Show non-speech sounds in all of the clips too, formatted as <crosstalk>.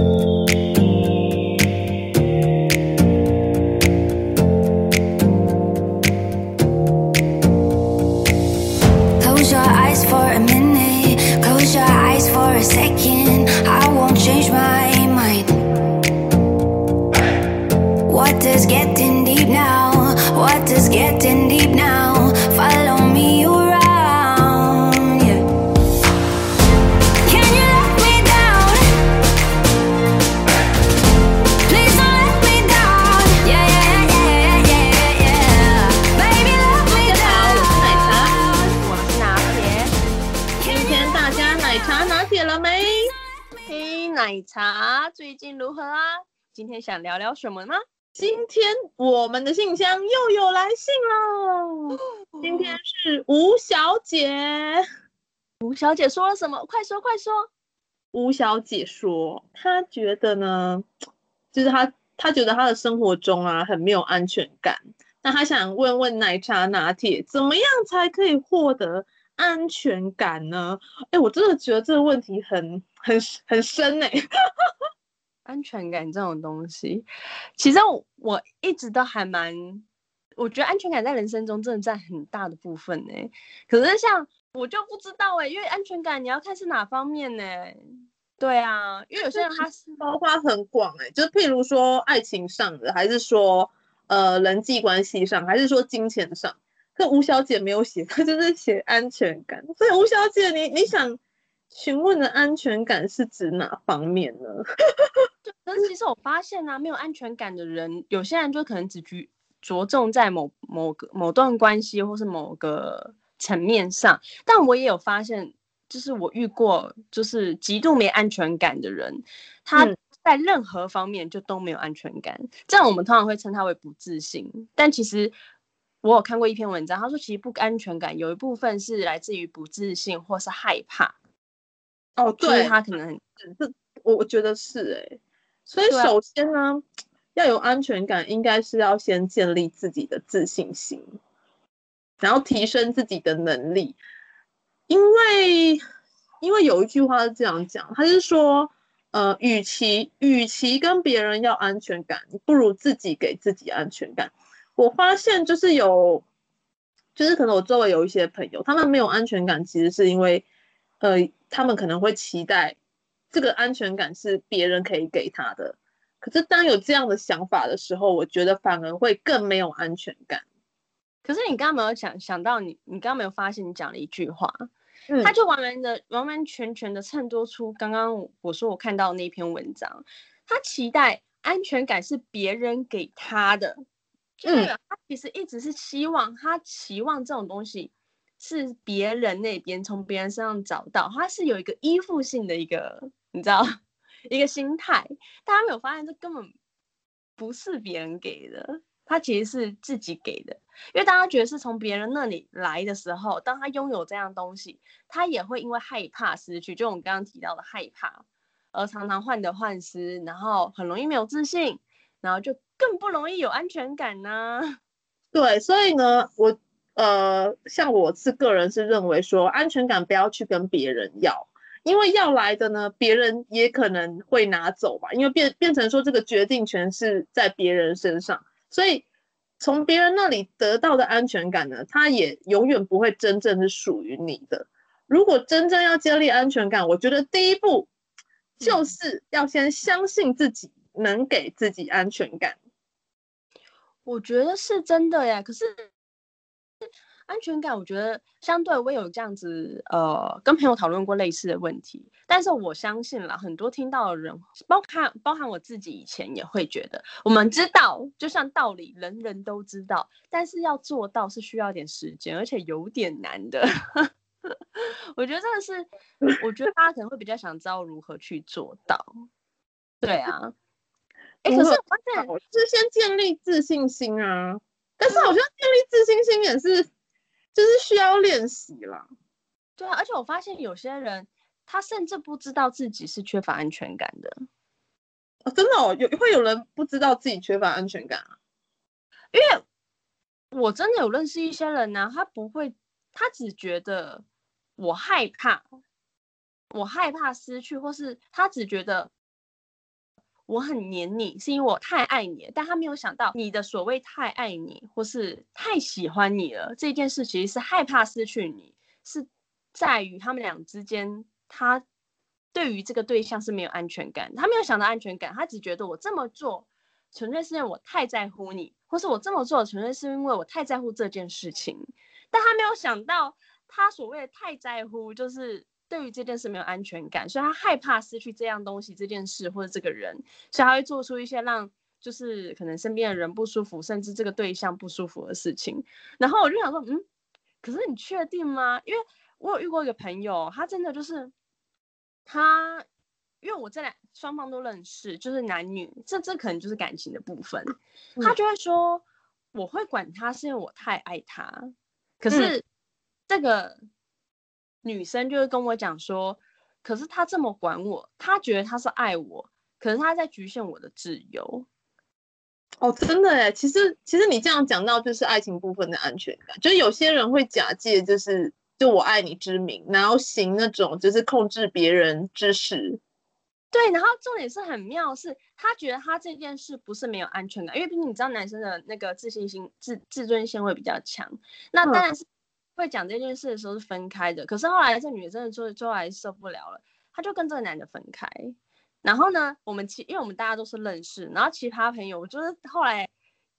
今天想聊聊什么呢？今天我们的信箱又有来信了。今天是吴小姐，吴小姐说了什么？快说快说。吴小姐说，她觉得呢，<tsk> 就是她她觉得她的生活中啊很没有安全感。那她想问问奶茶拿铁，怎么样才可以获得安全感呢？哎，我真的觉得这个问题很很很深哎、欸。安全感这种东西，其实我，我一直都还蛮，我觉得安全感在人生中真的占很大的部分呢。可是像我就不知道哎，因为安全感你要看是哪方面呢？对啊，因为有些人他是包括很广哎，就譬如说爱情上的，还是说呃人际关系上，还是说金钱上。可吴小姐没有写，她就是 <laughs> 写安全感。所以吴小姐，你你想？询问的安全感是指哪方面呢？<laughs> 但是其实我发现呢、啊，没有安全感的人，有些人就可能只局着重在某某个某段关系或是某个层面上。但我也有发现，就是我遇过就是极度没安全感的人，他在任何方面就都没有安全感。嗯、这样我们通常会称他为不自信。但其实我有看过一篇文章，他说其实不安全感有一部分是来自于不自信或是害怕。哦，对，他可能这我我觉得是哎、欸，所以首先呢，啊、<tsk> 要有安全感，应该是要先建立自己的自信心，然后提升自己的能力，因为因为有一句话是这样讲，他是说，呃，与其与其跟别人要安全感，你不如自己给自己安全感。我发现就是有，就是可能我周围有一些朋友，他们没有安全感，其实是因为。呃，他们可能会期待这个安全感是别人可以给他的，可是当有这样的想法的时候，我觉得反而会更没有安全感。可是你刚刚没有想想到你，你刚刚没有发现你讲了一句话，嗯，他就完完的完完全全的衬托出刚刚我说我看到那篇文章，他期待安全感是别人给他的，嗯，他其实一直是希望他期望这种东西。是别人那边从别人身上找到，他是有一个依附性的一个，你知道，<laughs> 一个心态。大家没有发现，这根本不是别人给的，他其实是自己给的。因为大家觉得是从别人那里来的时候，当他拥有这样东西，他也会因为害怕失去，就我们刚刚提到的害怕，而常常患得患失，然后很容易没有自信，然后就更不容易有安全感呢、<laughs> 对，所以呢，我。呃，像我是个人是认为说，安全感不要去跟别人要，因为要来的呢，别人也可能会拿走吧，因为变变成说这个决定权是在别人身上，所以从别人那里得到的安全感呢，它也永远不会真正是属于你的。如果真正要建立安全感，我觉得第一步就是要先相信自己能给自己安全感。我觉得是真的呀，可是。安全感，我觉得相对我有这样子，呃，跟朋友讨论过类似的问题。但是我相信啦，很多听到的人，包含包含我自己，以前也会觉得，我们知道，就像道理，人人都知道，但是要做到是需要点时间，而且有点难的。<laughs> 我觉得这个是，我觉得大家可能会比较想知道如何去做到。对啊，哎、欸，可是我发现，是先建立自信心啊。但是好像建立自信心也是，就是需要练习啦。对啊，而且我发现有些人他甚至不知道自己是缺乏安全感的。哦，真的哦，有会有人不知道自己缺乏安全感啊？因为我真的有认识一些人呢，他不会，他只觉得我害怕，我害怕失去，或是他只觉得我很黏你，是因为我太爱你。但他没有想到，你的所谓太爱你，或是太喜欢你了，这件事其实是害怕失去你，是在于他们俩之间，他对于这个对象是没有安全感。他没有想到安全感，他只觉得我这么做，纯粹是因为我太在乎你，或是我这么做，纯粹是因为我太在乎这件事情。但他没有想到，他所谓的太在乎，就是。对于这件事没有安全感，所以他害怕失去这样东西、这件事或者这个人，所以他会做出一些让就是可能身边的人不舒服，甚至这个对象不舒服的事情。然后我就想说，嗯，可是你确定吗？因为我有遇过一个朋友，他真的就是他，因为我这两双方都认识，就是男女，这这可能就是感情的部分。他就会说，嗯、我会管他是因为我太爱他，可是这个。嗯女生就会跟我讲说，可是他这么管我，他觉得他是爱我，可是他在局限我的自由。哦，真的哎，其实其实你这样讲到就是爱情部分的安全感，就是有些人会假借就是就我爱你之名，然后行那种就是控制别人之事。对，然后重点是很妙是，他觉得他这件事不是没有安全感，因为毕竟你知道男生的那个自信心、自自尊心会比较强，那当然是。会讲这件事的时候是分开的，可是后来这女的真的最最后还受不了了，她就跟这个男的分开。然后呢，我们其因为我们大家都是认识，然后其他朋友我就是后来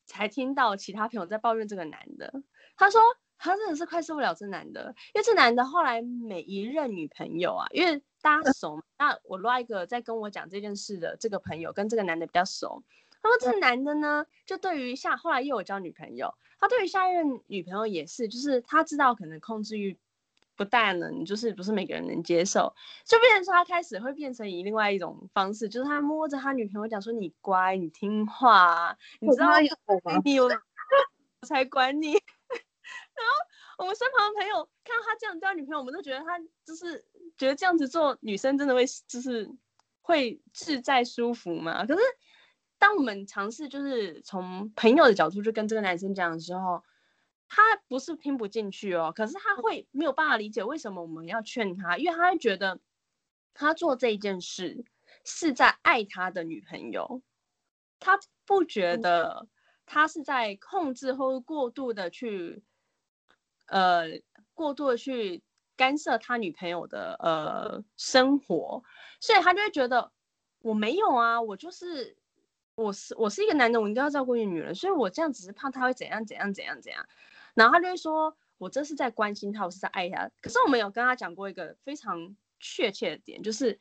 才听到其他朋友在抱怨这个男的，他说他真的是快受不了这男的，因为这男的后来每一任女朋友啊，因为大家熟嘛，那我拉一个在跟我讲这件事的这个朋友跟这个男的比较熟。他说：“这男的呢，就对于下后来又有交女朋友，他对于下一任女朋友也是，就是他知道可能控制欲不大能，就是不是每个人能接受，就变成说他开始会变成以另外一种方式，就是他摸着他女朋友讲说：你乖，你听话，你知道吗？你有我才管你。<laughs> 然后我们身旁的朋友看到他这样交女朋友，我们都觉得他就是觉得这样子做女生真的会就是会自在舒服嘛？可是。”当我们尝试就是从朋友的角度去跟这个男生讲的时候，他不是听不进去哦，可是他会没有办法理解为什么我们要劝他，因为他会觉得他做这一件事是在爱他的女朋友，他不觉得他是在控制或过度的去呃过度的去干涉他女朋友的呃生活，所以他就会觉得我没有啊，我就是。我是我是一个男的，我一定要照顾一个女人，所以我这样只是怕他会怎样怎样怎样怎样，然后他就会说，我这是在关心他，我是在爱他。可是我们有跟他讲过一个非常确切的点，就是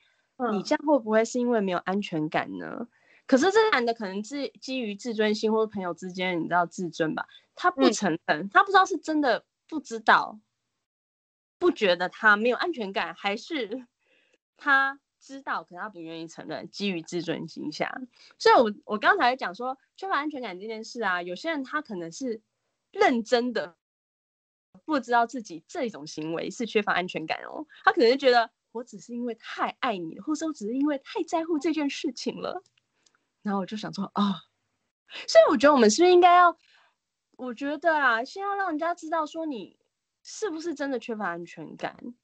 你这样会不会是因为没有安全感呢？嗯、可是这男的可能是基于自尊心或者朋友之间，你知道自尊吧？他不承认，嗯、他不知道是真的不知道，不觉得他没有安全感，还是他。知道，可是他不愿意承认，基于自尊心下，所以我我刚才讲说缺乏安全感这件事啊，有些人他可能是认真的，不知道自己这种行为是缺乏安全感哦，他可能就觉得我只是因为太爱你，或者说我只是因为太在乎这件事情了，然后我就想说啊、哦，所以我觉得我们是不是应该要，我觉得啊，先要让人家知道说你是不是真的缺乏安全感。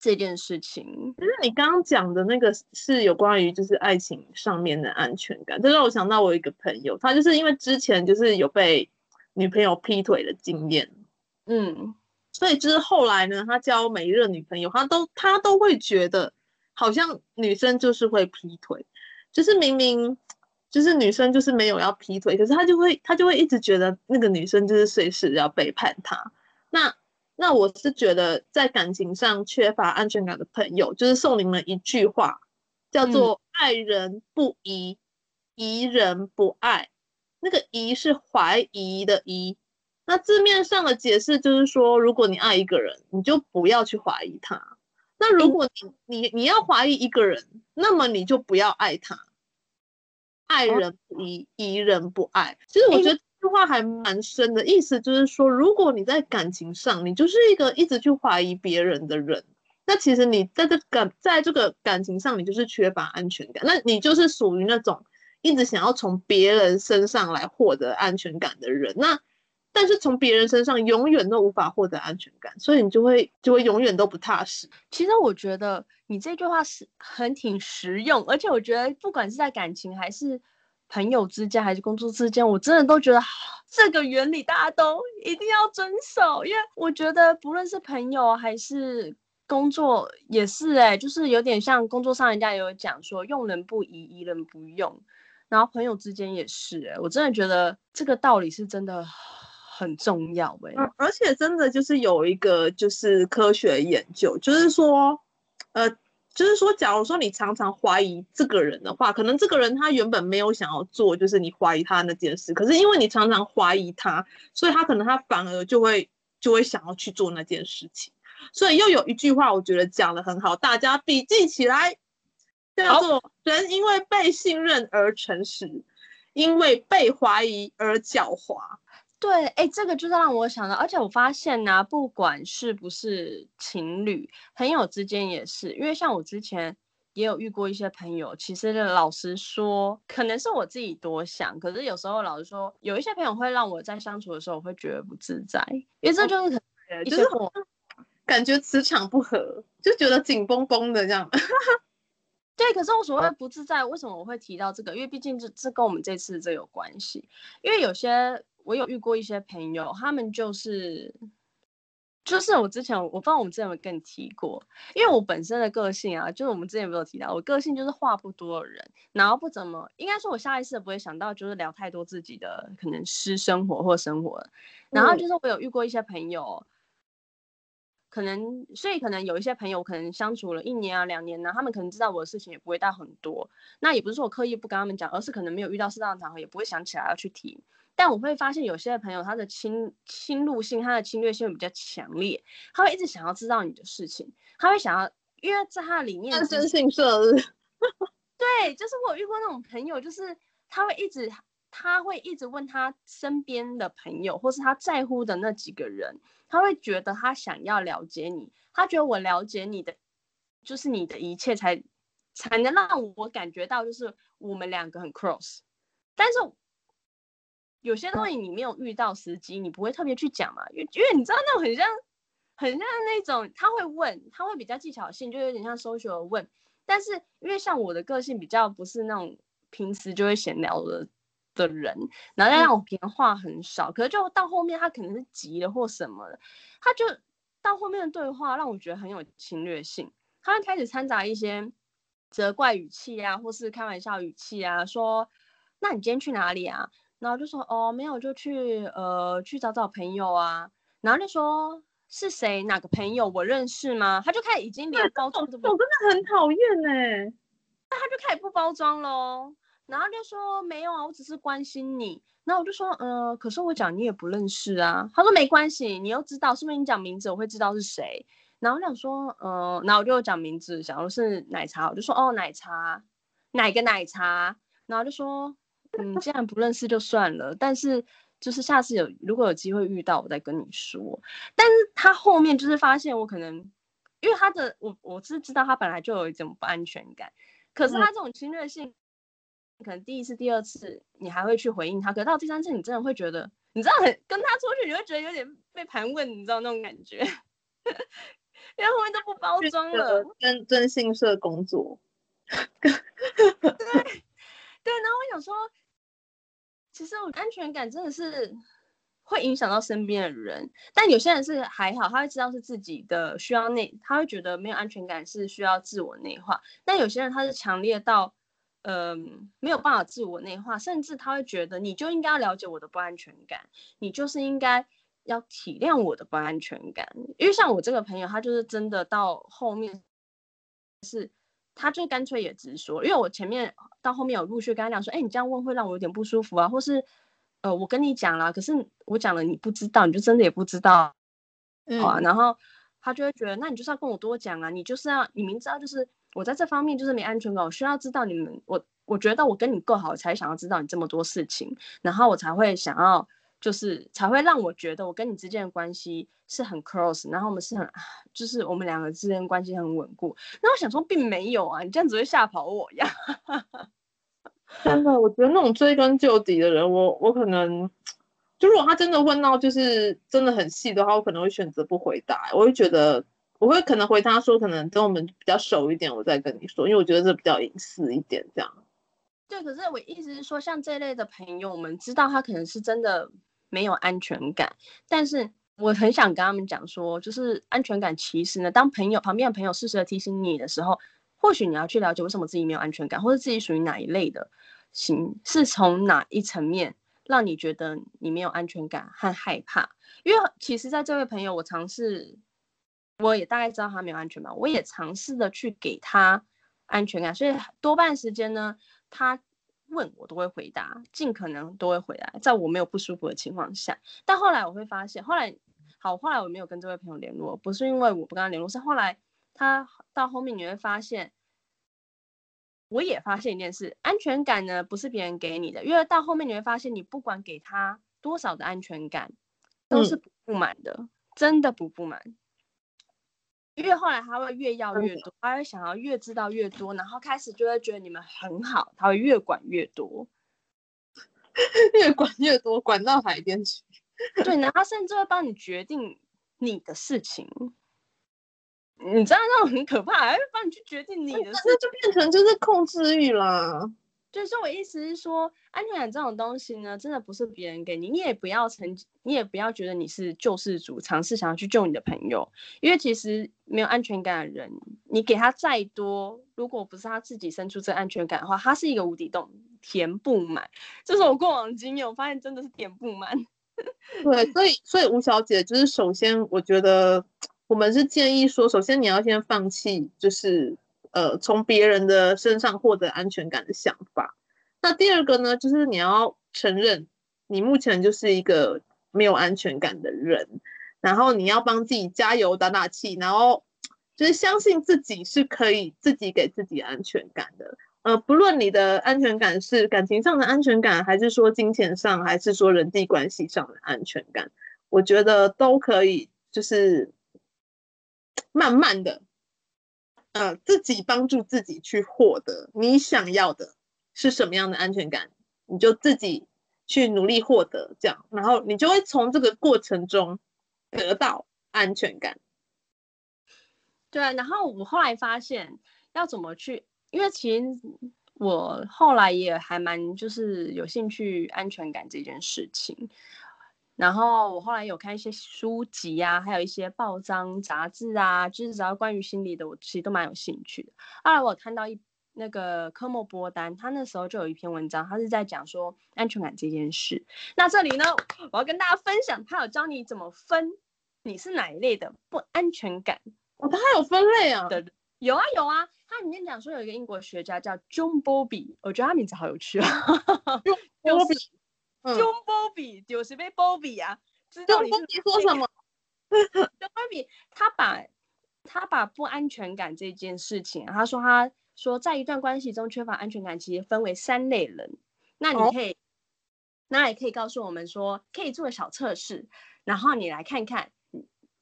这件事情，就是你刚刚讲的那个是有关于就是爱情上面的安全感，这让我想到我一个朋友，他就是因为之前就是有被女朋友劈腿的经验，嗯，所以就是后来呢，他交每一任女朋友，他都他都会觉得好像女生就是会劈腿，就是明明就是女生就是没有要劈腿，可是他就会他就会一直觉得那个女生就是随时要背叛他，那。那我是觉得，在感情上缺乏安全感的朋友，就是送你们一句话，叫做“爱人不疑，疑人不爱”。那个“疑”是怀疑的“疑”。那字面上的解释就是说，如果你爱一个人，你就不要去怀疑他。那如果你你你要怀疑一个人，那么你就不要爱他。爱人不疑，疑人不爱。其实我觉得。话还蛮深的，意思就是说，如果你在感情上，你就是一个一直去怀疑别人的人，那其实你在这感在这个感情上，你就是缺乏安全感，那你就是属于那种一直想要从别人身上来获得安全感的人。那但是从别人身上永远都无法获得安全感，所以你就会就会永远都不踏实。其实我觉得你这句话是很挺实用，而且我觉得不管是在感情还是朋友之间还是工作之间，我真的都觉得这个原理大家都一定要遵守，因为我觉得不论是朋友还是工作也是哎、就是有点像工作上人家有讲说用人不疑，疑人不用。然后朋友之间也是、欸，哎，我真的觉得这个道理是真的很重要、欸，哎、嗯，而且真的就是有一个就是科学研究，就是说，呃，就是说，假如说你常常怀疑这个人的话，可能这个人他原本没有想要做，就是你怀疑他那件事，可是因为你常常怀疑他，所以他可能他反而就会就会想要去做那件事情。所以又有一句话，我觉得讲得很好，大家笔记起来。叫做人因为被信任而诚实，因为被怀疑而狡猾。对，哎，这个就是让我想到，而且我发现呢、啊，不管是不是情侣，朋友之间也是，因为像我之前也有遇过一些朋友，其实老实说，可能是我自己多想，可是有时候老实说，有一些朋友会让我在相处的时候，我会觉得不自在，因为这就是可能一些我、就是、感觉磁场不合，就觉得紧绷绷的这样。<laughs> 对，可是我所谓不自在，为什么我会提到这个？因为毕竟这这跟我们这次这有关系。因为有些我有遇过一些朋友，他们就是就是我之前我不知道我们之前有没有跟你提过，因为我本身的个性啊，就是我们之前有没有提到，我个性就是话不多的人，然后不怎么应该说，我下意识的不会想到就是聊太多自己的可能私生活或生活。然后就是我有遇过一些朋友。可能，所以可能有一些朋友，可能相处了一年啊、两年呢、啊，他们可能知道我的事情也不会大很多。那也不是说我刻意不跟他们讲，而是可能没有遇到适当的场合，也不会想起来要去提。但我会发现有些朋友他的侵侵入性、他的侵略性比较强烈，他会一直想要知道你的事情，他会想要，因为在他的里面，安身性色。对，就是我遇过那种朋友，就是他会一直。他会一直问他身边的朋友，或是他在乎的那几个人，他会觉得他想要了解你，他觉得我了解你的，就是你的一切才才能让我感觉到，就是我们两个很 close。但是有些东西你没有遇到时机，你不会特别去讲嘛，因为因为你知道那种很像很像那种，他会问，他会比较技巧性，就有点像 social 问。但是因为像我的个性比较不是那种平时就会闲聊的。的人，然后再让我别人话很少，嗯，可是就到后面他可能是急了或什么的，他就到后面的对话让我觉得很有侵略性，他会开始掺杂一些责怪语气啊，或是开玩笑语气啊，说那你今天去哪里啊？然后就说哦没有，就去呃去找找朋友啊，然后就说是谁哪个朋友我认识吗？他就开始已经连包装都不，我真的很讨厌哎，那他就开始不包装喽。然后就说没有啊，我只是关心你。然后我就说，呃，可是我讲你也不认识啊。他说没关系，你又知道，是不是你讲名字我会知道是谁？然后我想说，呃，然后我就讲名字，想说是奶茶，我就说哦，奶茶，哪个奶茶？然后就说，嗯，既然不认识就算了，但是就是下次有如果有机会遇到，我再跟你说。但是他后面就是发现我可能，因为他的我我是知道他本来就有一种不安全感，可是他这种侵略性。嗯可能第一次、第二次你还会去回应他，可到第三次你真的会觉得，你知道很跟他出去，你会觉得有点被盘问，你知道那种感觉，<laughs> 因为后面都不包装了，真征信社工作。<laughs> 对对，然后我想说，其实我安全感真的是会影响到身边的人，但有些人是还好，他会知道是自己的需要内，他会觉得没有安全感是需要自我内化，但有些人他是强烈到。嗯，没有办法自我内化，甚至他会觉得你就应该要了解我的不安全感，你就是应该要体谅我的不安全感。因为像我这个朋友，他就是真的到后面是，他就干脆也直说。因为我前面到后面有陆续跟他讲说，哎，你这样问会让我有点不舒服啊，或是呃，我跟你讲了，可是我讲了你不知道，你就真的也不知道，嗯，啊，然后他就会觉得，那你就是要跟我多讲啊，你就是要你明知道就是。我在这方面就是没安全感，我需要知道你们，我我觉得我跟你够好，才想要知道你这么多事情，然后我才会想要，就是才会让我觉得我跟你之间的关系是很 close，然后我们是很，<sniffs> 就是我们两个之间关系很稳固。那我想说，并没有啊，你这样子会吓跑我呀。<laughs> 真的，我觉得那种追根究底的人，我我可能就如果他真的问到就是真的很细的话，我可能会选择不回答。我会觉得我会可能回答说，可能等我们比较熟一点，我再跟你说，因为我觉得这比较隐私一点，这样。对，可是我意思是说，像这类的朋友，我们知道他可能是真的没有安全感，但是我很想跟他们讲说，就是安全感其实呢，当朋友旁边的朋友适时的提醒你的时候，或许你要去了解为什么自己没有安全感，或者自己属于哪一类的型，是从哪一层面。让你觉得你没有安全感和害怕，因为其实在这位朋友，我尝试，我也大概知道他没有安全感，我也尝试的去给他安全感，所以多半时间呢，他问我都会回答，尽可能都会回来，在我没有不舒服的情况下。但后来我会发现，后来好，后来我没有跟这位朋友联络，不是因为我不跟他联络，是后来他到后面你会发现。我也发现一件事，安全感呢不是别人给你的，因为到后面你会发现，你不管给他多少的安全感，都是补不满的，嗯、真的不不满。因为后来他会越要越多，他会想要越知道越多，然后开始就会觉得你们很好，他会越管越多，<laughs> 越管越多，管到海边去。对，然后甚至会帮你决定你的事情。你知道那种很可怕，还会帮你去决定你的事，那就变成就是控制欲啦。就是我意思是说，安全感这种东西呢，真的不是别人给你，你也不要成，你也不要觉得你是救世主，尝试想要去救你的朋友，因为其实没有安全感的人，你给他再多，如果不是他自己生出这安全感的话，他是一个无底洞，填不满。这是我过往经验，我发现真的是填不满。<laughs> 对，所以所以吴小姐就是首先，我觉得。我们是建议说，首先你要先放弃，就是呃从别人的身上获得安全感的想法。那第二个呢，就是你要承认你目前就是一个没有安全感的人，然后你要帮自己加油打打气，然后就是相信自己是可以自己给自己安全感的。呃，不论你的安全感是感情上的安全感，还是说金钱上，还是说人际关系上的安全感，我觉得都可以，就是。慢慢的，呃，自己帮助自己去获得你想要的是什么样的安全感，你就自己去努力获得，这样，然后你就会从这个过程中得到安全感。对，然后我后来发现要怎么去，因为其实我后来也还蛮就是有兴趣安全感这件事情。然后我后来有看一些书籍啊，还有一些报章杂志啊，就是只要关于心理的，我其实都蛮有兴趣的。后来我看到一那个科莫波丹，他那时候就有一篇文章，他是在讲说安全感这件事。那这里呢，我要跟大家分享，他有教你怎么分你是哪一类的不安全感。哦，他还有分类啊？对，有啊有啊。他里面讲说有一个英国学家叫 John Bowlby，我觉得他名字好有趣啊。<laughs> Bowlby。John Bowlby 就是被 Bowlby 啊，知道你是说什么？<laughs> John Bowlby 他把他把不安全感这件事情，他说他说在一段关系中缺乏安全感，其实分为三类人。那你可以，那也可以告诉我们说，可以做个小测试，然后你来看看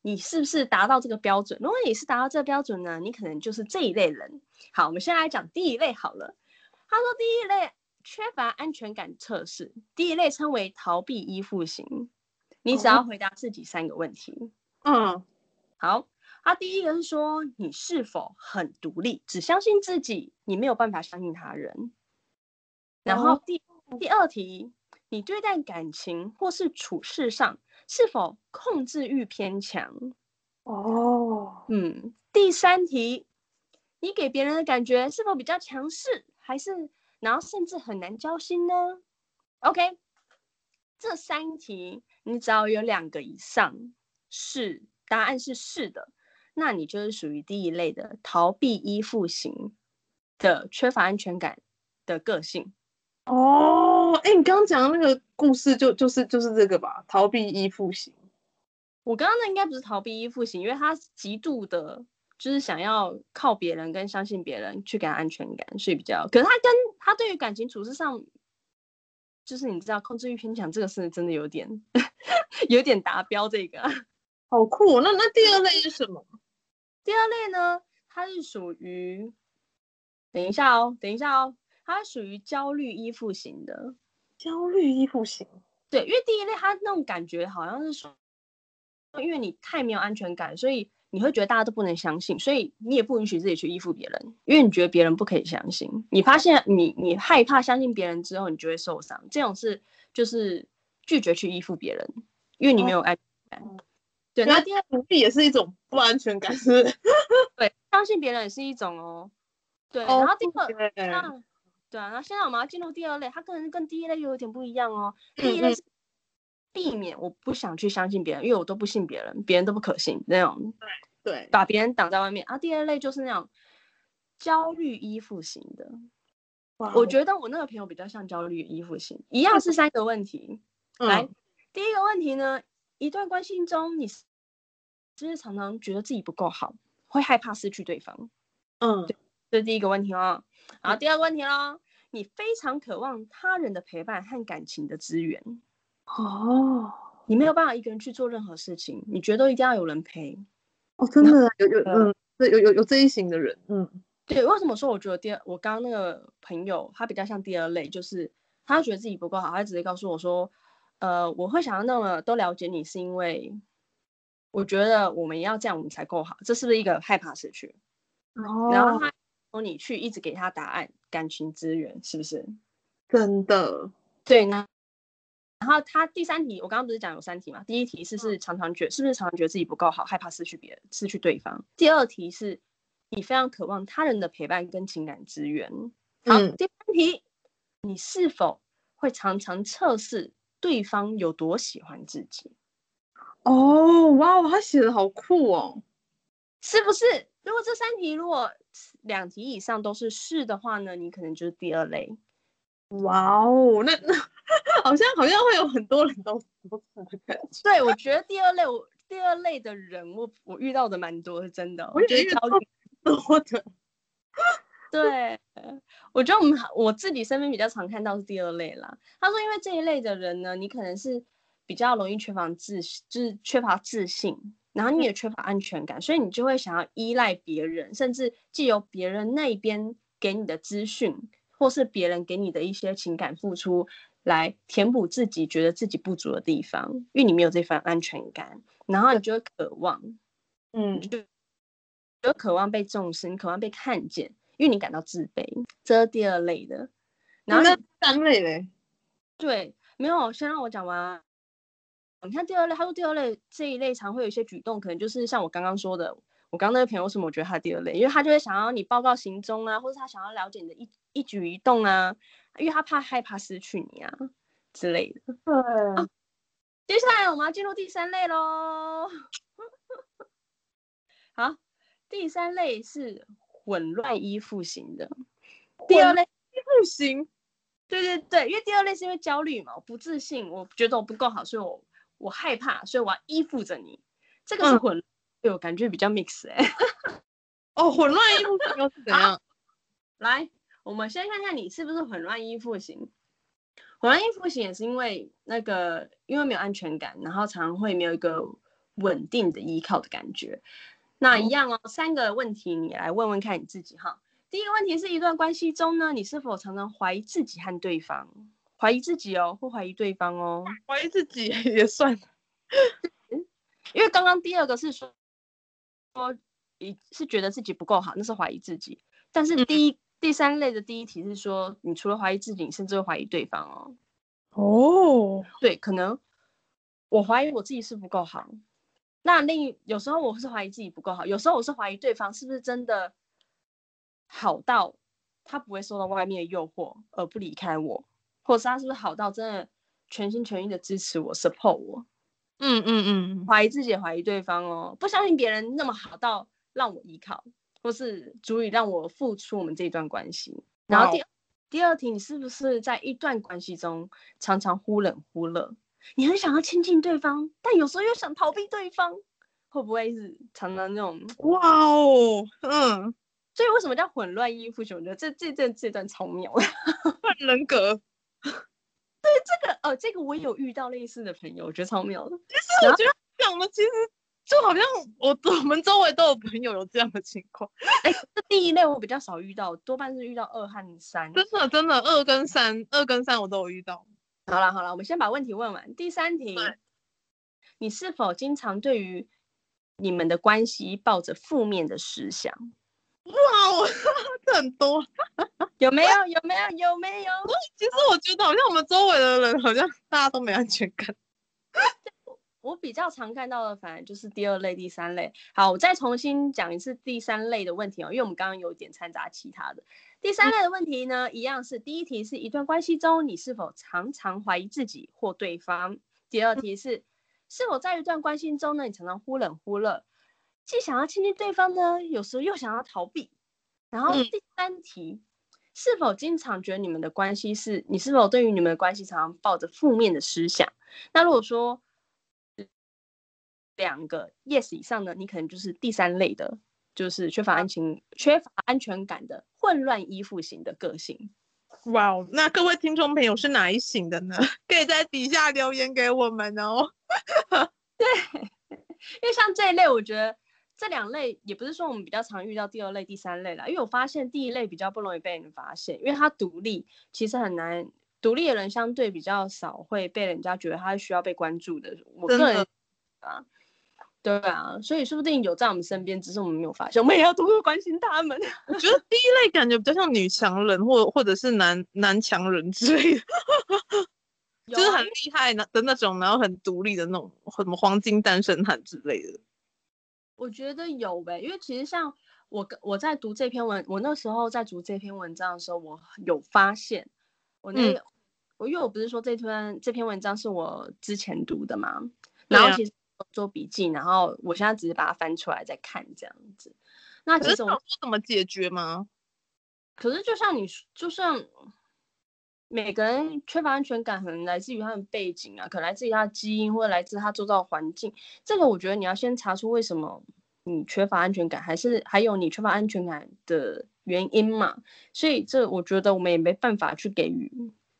你是不是达到这个标准。如果你是达到这个标准呢，你可能就是这一类人。好，我们先来讲第一类好了。他说第一类。缺乏安全感测试，第一类称为逃避依附型。你只要回答自己三个问题。嗯，好。他第一个是说，你是否很独立，只相信自己，你没有办法相信他人。然后第第二题，你对待感情或是处事上是否控制欲偏强？哦，嗯。第三题，你给别人的感觉是否比较强势，还是？然后甚至很难交心呢。OK，这三题你只要有两个以上是答案是是的，那你就是属于第一类的逃避依附型的缺乏安全感的个性。哦，哎，你刚刚讲的那个故事就就是就是这个吧？逃避依附型。我刚刚那应该不是逃避依附型，因为他极度的。就是想要靠别人跟相信别人去给他安全感，所以比较。可是他跟他对于感情处事上，就是你知道控制欲偏强，这个事真的有点 <laughs> 有点达标。这个 <laughs> 好酷哦。那那第二类是什么？第二类呢？它是属于，等一下哦，等一下哦，它属于焦虑依附型的。焦虑依附型。对，因为第一类他那种感觉好像是说，因为你太没有安全感，所以你会觉得大家都不能相信，所以你也不允许自己去依附别人，因为你觉得别人不可以相信。你发现你你害怕相信别人之后，你就会受伤。这种是就是拒绝去依附别人，因为你没有安全感。哦、对，那第二独立也是一种不安全感，是不是？<laughs> 对，相信别人也是一种哦。对，哦、然后第二，对啊，然后现在我们要进入第二类，它可能跟第一类又有点不一样哦。第一类是避免我不想去相信别人，因为我都不信别人，别人都不可信那种。对对，把别人挡在外面。啊，第二类就是那种焦虑依附型的。哇，我觉得我那个朋友比较像焦虑依附型，一样是三个问题。嗯、来，第一个问题呢，一段关系中，你是不是常常觉得自己不够好，会害怕失去对方？嗯。对这是第一个问题哦，然后第二个问题喽，你非常渴望他人的陪伴和感情的资源哦，你没有办法一个人去做任何事情，你觉得一定要有人陪哦，真的有有嗯，对有有有这一型的人，嗯，对，为什么说我觉得第二，我刚刚那个朋友他比较像第二类，就是他觉得自己不够好，他直接告诉我说，呃，我会想要那么都了解你，是因为我觉得我们要这样，我们才够好，这是不是一个害怕失去？哦，然后他。你去一直给他答案，感情资源是不是真的？对呢。然后他第三题，我刚刚不是讲有三题嘛？第一题是是常常觉、嗯、是不是常常觉得自己不够好，害怕失去别人，失去对方。第二题是你非常渴望他人的陪伴跟情感资源。好，嗯、第三题，你是否会常常测试对方有多喜欢自己？哦，哇，他写的好酷哦，是不是？如果这三题如果两题以上都是是的话呢，你可能就是第二类。哇哦，那那 <laughs> 好像好像会有很多人都不是的感觉。<laughs> 对，我觉得第二类我第二类的人我我遇到的蛮多，是真的。我觉得遇到多的。<laughs> 对，我觉得我们我自己身边比较常看到是第二类啦。他说，因为这一类的人呢，你可能是比较容易缺乏自，就是缺乏自信。然后你也缺乏安全感，所以你就会想要依赖别人，甚至借由别人那边给你的资讯，或是别人给你的一些情感付出，来填补自己觉得自己不足的地方，因为你没有这份安全感，然后你就会渴望，嗯，就就渴望被重视，你渴望被看见，因为你感到自卑，这是第二类的。然后那三类嘞？对，没有，先让我讲完。你看第二类，他说第二类这一类常会有一些举动，可能就是像我刚刚说的，我刚刚那个朋友为什么我觉得他第二类，因为他就会想要你报告行踪啊，或者他想要了解你的一一举一动啊，因为他怕害怕失去你啊之类的。对、啊，接下来我们要进入第三类喽。好，第三类是混乱依附型的。第二类依附型，<laughs> 对对对，因为第二类是因为焦虑嘛，我不自信，我觉得我不够好，所以我。我害怕，所以我要依附着你。这个是混，对、嗯、我感觉比较 mix 哎、欸。哦，混乱依附型又是怎样？<laughs> 来，我们先看看你是不是混乱依附型。混乱依附型也是因为那个，因为没有安全感，然后常常会没有一个稳定的依靠的感觉。那一样哦，嗯、三个问题你来问问看你自己哈。第一个问题是一段关系中呢，你是否常常怀疑自己和对方？怀疑自己哦，或怀疑对方哦。怀疑自己 <laughs> 也算，<laughs> 因为刚刚第二个是说，说你是觉得自己不够好，那是怀疑自己。但是第一、嗯、第三类的第一题是说，你除了怀疑自己，你甚至会怀疑对方哦。哦，对，可能我怀疑我自己是不够好。那另一有时候我是怀疑自己不够好，有时候我是怀疑对方是不是真的好到他不会受到外面的诱惑而不离开我。或者是他是不是好到真的全心全意的支持我，support 我？嗯嗯嗯，怀疑自己，怀疑对方哦，不相信别人那么好到让我依靠，或是足以让我付出我们这段关系。然后第二第二题，你是不是在一段关系中常常忽冷忽热？你很想要亲近对方，但有时候又想逃避对方，会不会是常常那种？哇哦，嗯，<laughs> 所以为什么叫混乱依附型？我觉得这这这这段超妙，<laughs> 换人格。对这个，呃，这个我有遇到类似的朋友，我觉得超妙的。其实我觉得讲的其实就好像我 <laughs> 我们周围都有朋友有这样的情况。哎，这第一类我比较少遇到，多半是遇到二和三。真的真的，二跟三，二跟三我都有遇到。好了好了，我们先把问题问完。第三题，你是否经常对于你们的关系抱着负面的思想？哇，我 <laughs> 这很多，<laughs> 有没有？有没有？有没有？其实我觉得好像我们周围的人好像大家都没安全感。我比较常看到的，反而就是第二类、第三类。好，我再重新讲一次第三类的问题哦，因为我们刚刚有点掺杂其他的。第三类的问题呢，嗯、一样是第一题是一段关系中，你是否常常怀疑自己或对方？第二题是、嗯、是否在一段关系中呢，你常常忽冷忽热，既想要亲近对方呢，有时候又想要逃避。然后第三题、嗯、是否经常觉得你们的关系是，你是否对于你们的关系常常抱着负面的思想？那如果说两个 yes 以上呢，你可能就是第三类的，就是缺乏安全、缺乏安全感的混乱依附型的个性。哇哦，那各位听众朋友是哪一型的呢？可以在底下留言给我们哦。<laughs> 对，<laughs> 因为像这一类，我觉得这两类也不是说我们比较常遇到第二类、第三类啦，因为我发现第一类比较不容易被人发现，因为他独立，其实很难，独立的人相对比较少会被人家觉得他是需要被关注的。我个人啊。对啊，所以说不定有在我们身边，只是我们没有发现。我们也要多多关心他们。<laughs> 我觉得第一类感觉比较像女强人，或或者是男男强人之类的，<laughs> 就是很厉害的那种，然后很独立的那种，什么黄金单身汉之类的。我觉得有呗，因为其实像我我在读这篇文，我那时候在读这篇文章的时候，我有发现，我那我因为我不是说这篇这篇文章是我之前读的嘛，然后其实。做笔记，然后我现在只是把它翻出来再看这样子。那其实我怎么解决吗？可是就像你，就像每个人缺乏安全感，可能来自于他的背景啊，可能来自于他的基因，或者来自他周遭环境。这个我觉得你要先查出为什么你缺乏安全感，还是还有你缺乏安全感的原因嘛。所以这我觉得我们也没办法去给予。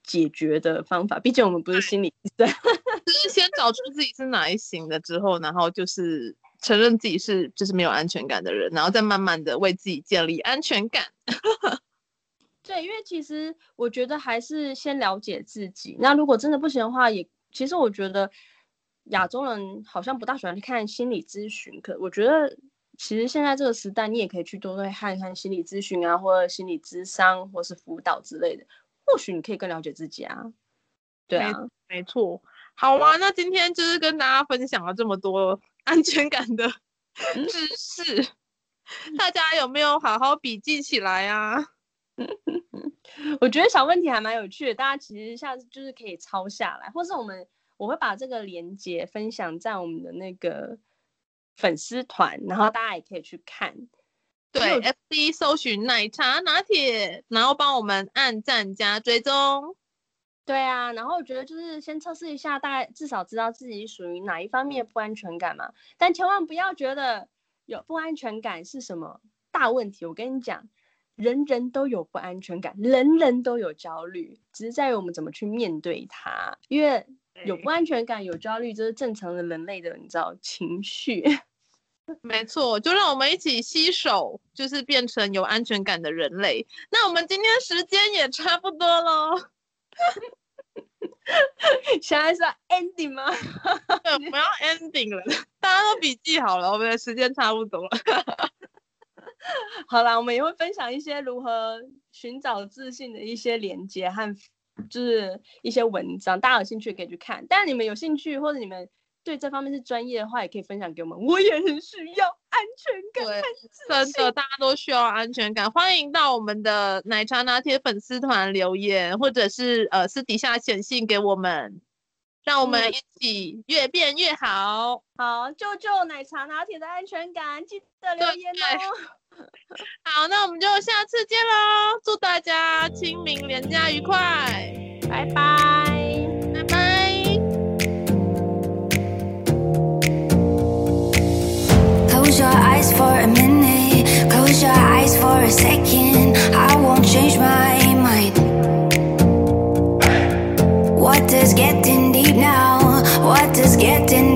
解决的方法，毕竟我们不是心理医生，<laughs> 就是先找出自己是哪一型的之后，然后就是承认自己是就是没有安全感的人，然后再慢慢的为自己建立安全感。<laughs> 对，因为其实我觉得还是先了解自己。那如果真的不行的话，也其实我觉得亚洲人好像不大喜欢去看心理咨询，可我觉得其实现在这个时代，你也可以去多多看一看心理咨询啊，或者心理咨商，或是辅导之类的。或许你可以更了解自己啊，对啊，没错。好啊，那今天就是跟大家分享了这么多 <laughs> 安全感的知识，大家有没有好好笔记起来啊？<laughs> 我觉得小问题还蛮有趣的，大家其实下次就是可以抄下来，或是我们我会把这个连接分享在我们的那个粉丝团，然后大家也可以去看。对，FB 搜寻奶茶拿铁，然后帮我们按赞加追踪。对啊，然后我觉得就是先测试一下，大概至少知道自己属于哪一方面不安全感嘛。但千万不要觉得有不安全感是什么大问题。我跟你讲，人人都有不安全感，人人都有焦虑，只是在于我们怎么去面对它。因为有不安全感、有焦虑，这是正常的人类的，你知道情绪。没错，就让我们一起携手，就是变成有安全感的人类。那我们今天时间也差不多了，现在是 ending 吗？<laughs> 对，我们要 ending 了，大家都笔记好了，我们的时间差不多了。<laughs> 好啦，我们也会分享一些如何寻找自信的一些连接和就是一些文章，大家有兴趣可以去看。但你们有兴趣或者你们。对这方面是专业的话，也可以分享给我们。我也很需要安全感，真的，大家都需要安全感。欢迎到我们的奶茶拿铁粉丝团留言，或者是呃私底下写信给我们，让我们一起越变越好。嗯、好，救救奶茶拿铁的安全感，记得留言哦。<laughs> 好，那我们就下次见喽！祝大家清明连假愉快，拜拜。eyes for a minute, close your eyes for a second. I won't change my mind. What is getting deep now? What is getting